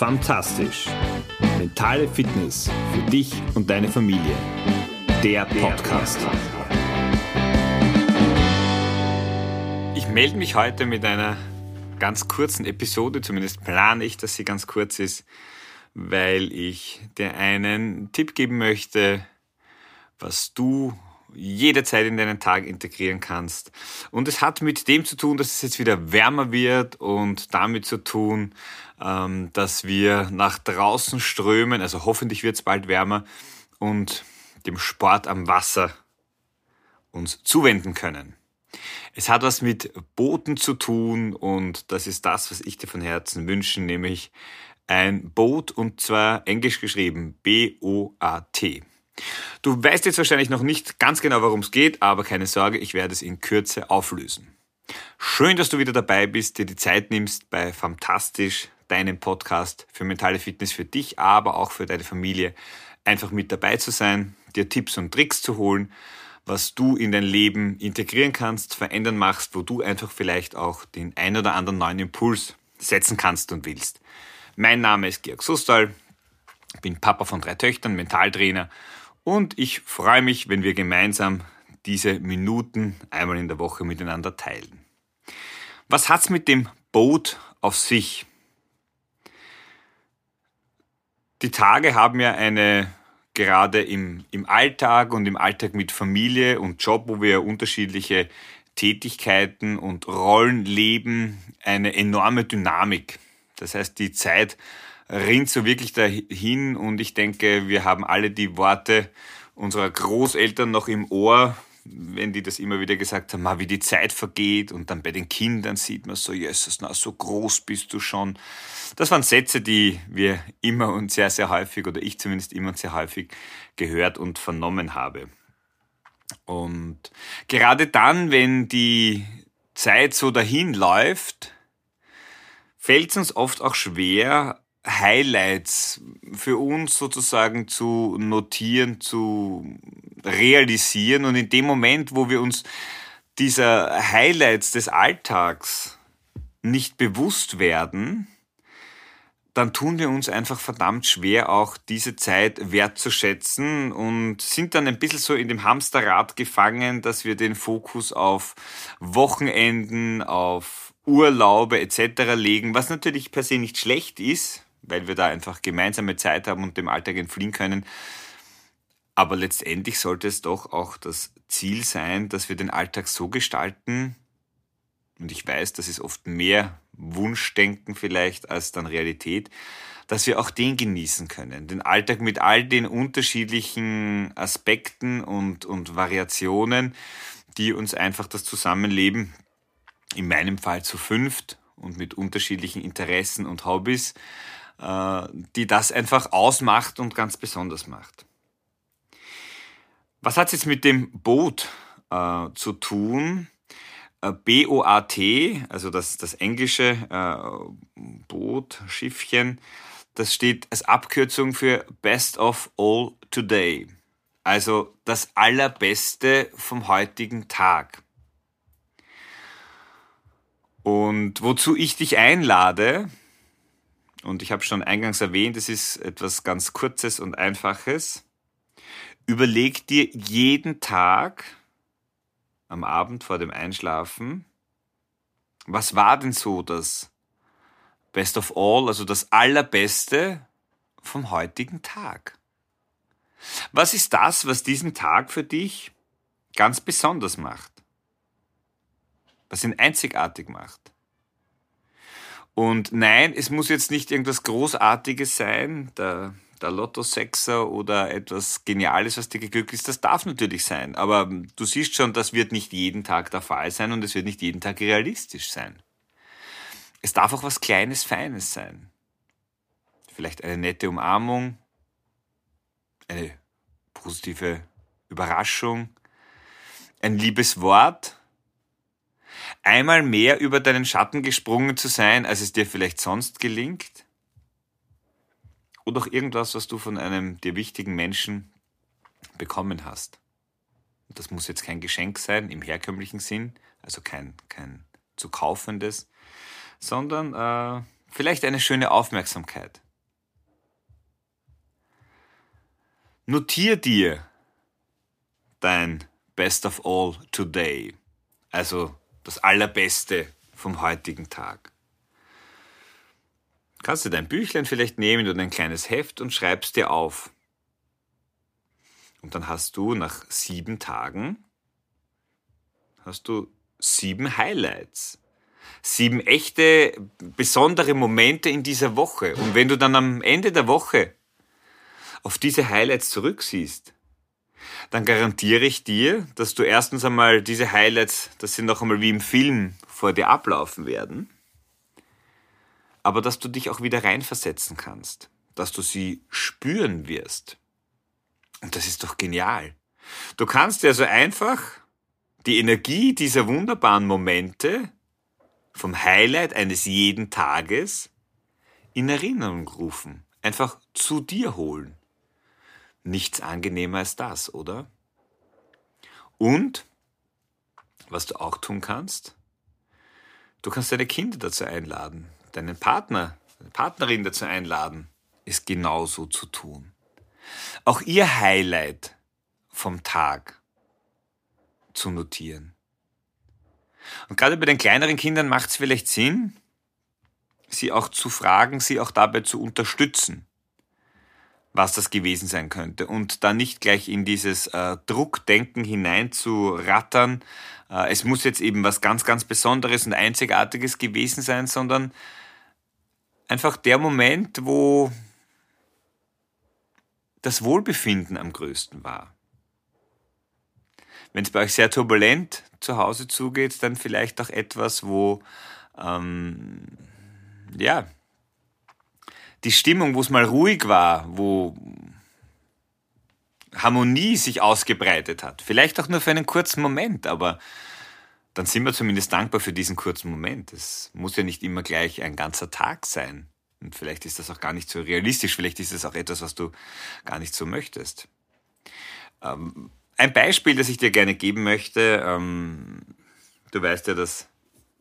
Fantastisch. Mentale Fitness für dich und deine Familie. Der Podcast. Ich melde mich heute mit einer ganz kurzen Episode, zumindest plane ich, dass sie ganz kurz ist, weil ich dir einen Tipp geben möchte, was du jederzeit in deinen Tag integrieren kannst. Und es hat mit dem zu tun, dass es jetzt wieder wärmer wird und damit zu tun, ähm, dass wir nach draußen strömen, also hoffentlich wird es bald wärmer und dem Sport am Wasser uns zuwenden können. Es hat was mit Booten zu tun und das ist das, was ich dir von Herzen wünsche, nämlich ein Boot und zwar englisch geschrieben B-O-A-T. Du weißt jetzt wahrscheinlich noch nicht ganz genau, worum es geht, aber keine Sorge, ich werde es in Kürze auflösen. Schön, dass du wieder dabei bist, dir die Zeit nimmst bei Fantastisch, deinem Podcast für mentale Fitness für dich, aber auch für deine Familie, einfach mit dabei zu sein, dir Tipps und Tricks zu holen, was du in dein Leben integrieren kannst, verändern machst, wo du einfach vielleicht auch den ein oder anderen neuen Impuls setzen kannst und willst. Mein Name ist Georg Sustal, bin Papa von drei Töchtern, Mentaltrainer und ich freue mich, wenn wir gemeinsam diese Minuten einmal in der Woche miteinander teilen. Was hat's mit dem Boot auf sich? Die Tage haben ja eine, gerade im, im Alltag und im Alltag mit Familie und Job, wo wir unterschiedliche Tätigkeiten und Rollen leben, eine enorme Dynamik. Das heißt, die Zeit rinnt so wirklich dahin und ich denke, wir haben alle die Worte unserer Großeltern noch im Ohr, wenn die das immer wieder gesagt haben, wie die Zeit vergeht und dann bei den Kindern sieht man so, Jesus, na, so groß bist du schon. Das waren Sätze, die wir immer und sehr, sehr häufig oder ich zumindest immer und sehr häufig gehört und vernommen habe. Und gerade dann, wenn die Zeit so dahin läuft, fällt es uns oft auch schwer, Highlights für uns sozusagen zu notieren, zu realisieren und in dem Moment, wo wir uns dieser Highlights des Alltags nicht bewusst werden, dann tun wir uns einfach verdammt schwer, auch diese Zeit wertzuschätzen und sind dann ein bisschen so in dem Hamsterrad gefangen, dass wir den Fokus auf Wochenenden, auf Urlaube etc. legen, was natürlich per se nicht schlecht ist, weil wir da einfach gemeinsame Zeit haben und dem Alltag entfliehen können. Aber letztendlich sollte es doch auch das Ziel sein, dass wir den Alltag so gestalten, und ich weiß, das ist oft mehr Wunschdenken vielleicht als dann Realität, dass wir auch den genießen können. Den Alltag mit all den unterschiedlichen Aspekten und, und Variationen, die uns einfach das Zusammenleben, in meinem Fall zu fünft und mit unterschiedlichen Interessen und Hobbys, die das einfach ausmacht und ganz besonders macht. Was hat es jetzt mit dem Boot äh, zu tun? Äh, B-O-A-T, also das, das englische äh, Boot, Schiffchen, das steht als Abkürzung für Best of All Today. Also das Allerbeste vom heutigen Tag. Und wozu ich dich einlade, und ich habe schon eingangs erwähnt, es ist etwas ganz Kurzes und Einfaches. Überleg dir jeden Tag am Abend vor dem Einschlafen, was war denn so das Best of All, also das Allerbeste vom heutigen Tag? Was ist das, was diesen Tag für dich ganz besonders macht? Was ihn einzigartig macht? Und nein, es muss jetzt nicht irgendwas Großartiges sein, der, der Lotto-Sechser oder etwas Geniales, was dir geglückt ist. Das darf natürlich sein. Aber du siehst schon, das wird nicht jeden Tag der Fall sein und es wird nicht jeden Tag realistisch sein. Es darf auch was Kleines, Feines sein. Vielleicht eine nette Umarmung, eine positive Überraschung, ein liebes Wort, einmal mehr über deinen Schatten gesprungen zu sein, als es dir vielleicht sonst gelingt? Oder auch irgendwas, was du von einem dir wichtigen Menschen bekommen hast. Das muss jetzt kein Geschenk sein im herkömmlichen Sinn, also kein, kein zu kaufendes, sondern äh, vielleicht eine schöne Aufmerksamkeit. Notier dir dein Best of All Today. Also das Allerbeste vom heutigen Tag. Kannst du dein Büchlein vielleicht nehmen oder ein kleines Heft und schreibst dir auf. Und dann hast du nach sieben Tagen hast du sieben Highlights. Sieben echte, besondere Momente in dieser Woche. Und wenn du dann am Ende der Woche auf diese Highlights zurücksiehst, dann garantiere ich dir, dass du erstens einmal diese Highlights, das sind noch einmal wie im Film, vor dir ablaufen werden, aber dass du dich auch wieder reinversetzen kannst, dass du sie spüren wirst. Und das ist doch genial. Du kannst dir also einfach die Energie dieser wunderbaren Momente vom Highlight eines jeden Tages in Erinnerung rufen, einfach zu dir holen. Nichts angenehmer als das, oder? Und, was du auch tun kannst, du kannst deine Kinder dazu einladen, deinen Partner, deine Partnerin dazu einladen, es genauso zu tun. Auch ihr Highlight vom Tag zu notieren. Und gerade bei den kleineren Kindern macht es vielleicht Sinn, sie auch zu fragen, sie auch dabei zu unterstützen was das gewesen sein könnte. Und da nicht gleich in dieses äh, Druckdenken hinein zu rattern, äh, es muss jetzt eben was ganz, ganz Besonderes und Einzigartiges gewesen sein, sondern einfach der Moment, wo das Wohlbefinden am größten war. Wenn es bei euch sehr turbulent zu Hause zugeht, dann vielleicht auch etwas, wo ähm, ja, die Stimmung, wo es mal ruhig war, wo Harmonie sich ausgebreitet hat. Vielleicht auch nur für einen kurzen Moment, aber dann sind wir zumindest dankbar für diesen kurzen Moment. Es muss ja nicht immer gleich ein ganzer Tag sein. Und vielleicht ist das auch gar nicht so realistisch, vielleicht ist es auch etwas, was du gar nicht so möchtest. Ähm, ein Beispiel, das ich dir gerne geben möchte, ähm, du weißt ja, dass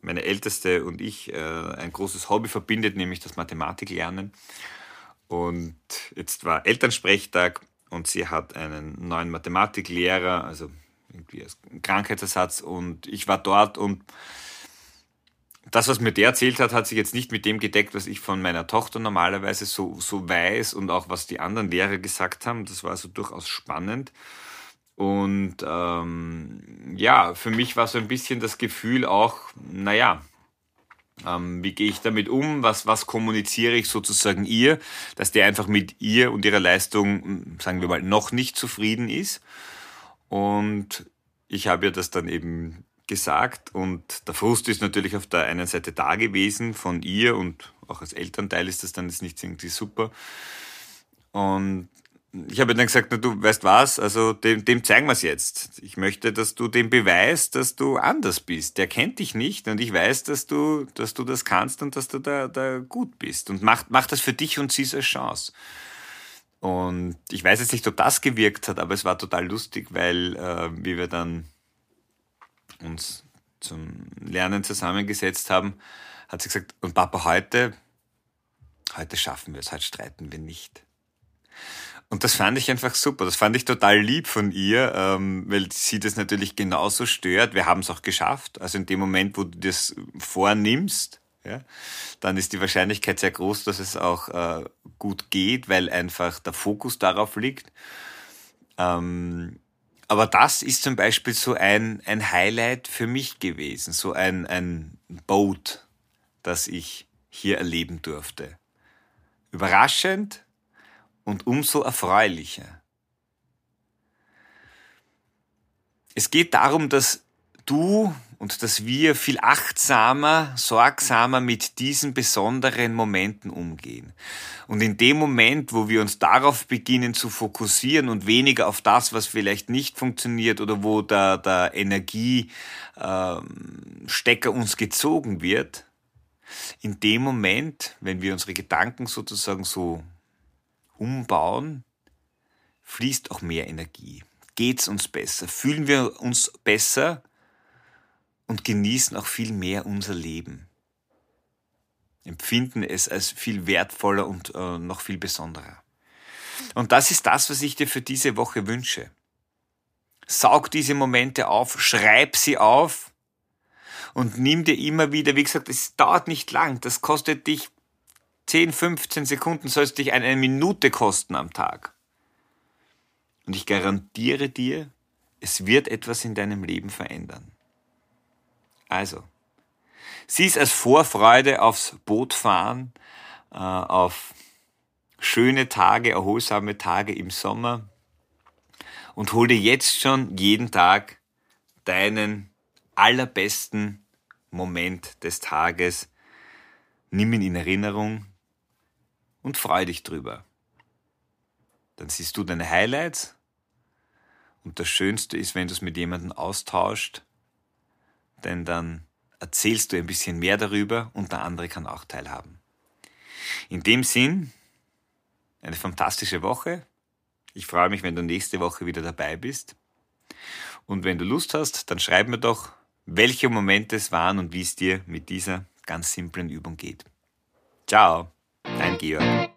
meine Älteste und ich äh, ein großes Hobby verbindet, nämlich das Mathematiklernen. Und jetzt war Elternsprechtag und sie hat einen neuen Mathematiklehrer, also irgendwie als Krankheitsersatz und ich war dort und das, was mir der erzählt hat, hat sich jetzt nicht mit dem gedeckt, was ich von meiner Tochter normalerweise so, so weiß und auch was die anderen Lehrer gesagt haben. Das war also durchaus spannend. Und ähm, ja, für mich war so ein bisschen das Gefühl auch, naja, ähm, wie gehe ich damit um? Was, was kommuniziere ich sozusagen ihr, dass der einfach mit ihr und ihrer Leistung, sagen wir mal, noch nicht zufrieden ist. Und ich habe ihr das dann eben gesagt und der Frust ist natürlich auf der einen Seite da gewesen von ihr und auch als Elternteil ist das dann jetzt nicht irgendwie super. Und ich habe dann gesagt, na, du weißt was, also dem, dem zeigen wir es jetzt. Ich möchte, dass du dem beweist, dass du anders bist. Der kennt dich nicht und ich weiß, dass du, dass du das kannst und dass du da, da gut bist. Und mach, mach das für dich und sieh es als Chance. Und ich weiß jetzt nicht, ob das gewirkt hat, aber es war total lustig, weil äh, wie wir dann uns zum Lernen zusammengesetzt haben, hat sie gesagt, und Papa, heute, heute schaffen wir es, heute streiten wir nicht. Und das fand ich einfach super. Das fand ich total lieb von ihr, ähm, weil sie das natürlich genauso stört. Wir haben es auch geschafft. Also in dem Moment, wo du das vornimmst, ja, dann ist die Wahrscheinlichkeit sehr groß, dass es auch äh, gut geht, weil einfach der Fokus darauf liegt. Ähm, aber das ist zum Beispiel so ein, ein Highlight für mich gewesen, so ein, ein Boot, das ich hier erleben durfte. Überraschend, und umso erfreulicher. Es geht darum, dass du und dass wir viel achtsamer, sorgsamer mit diesen besonderen Momenten umgehen. Und in dem Moment, wo wir uns darauf beginnen zu fokussieren und weniger auf das, was vielleicht nicht funktioniert oder wo der, der Energiestecker ähm, uns gezogen wird, in dem Moment, wenn wir unsere Gedanken sozusagen so umbauen, fließt auch mehr Energie. Geht's uns besser? Fühlen wir uns besser und genießen auch viel mehr unser Leben. Empfinden es als viel wertvoller und äh, noch viel besonderer. Und das ist das, was ich dir für diese Woche wünsche. Saug diese Momente auf, schreib sie auf und nimm dir immer wieder, wie gesagt, es dauert nicht lang, das kostet dich 10, 15 Sekunden, soll es dich eine Minute kosten am Tag. Und ich garantiere dir, es wird etwas in deinem Leben verändern. Also, sieh es als Vorfreude aufs Bootfahren, äh, auf schöne Tage, erholsame Tage im Sommer und hol dir jetzt schon jeden Tag deinen allerbesten Moment des Tages, nimm ihn in Erinnerung und freu dich drüber. Dann siehst du deine Highlights und das Schönste ist, wenn du es mit jemandem austauscht, denn dann erzählst du ein bisschen mehr darüber und der andere kann auch teilhaben. In dem Sinn, eine fantastische Woche. Ich freue mich, wenn du nächste Woche wieder dabei bist. Und wenn du Lust hast, dann schreib mir doch, welche Momente es waren und wie es dir mit dieser ganz simplen Übung geht. Ciao, dein Georg.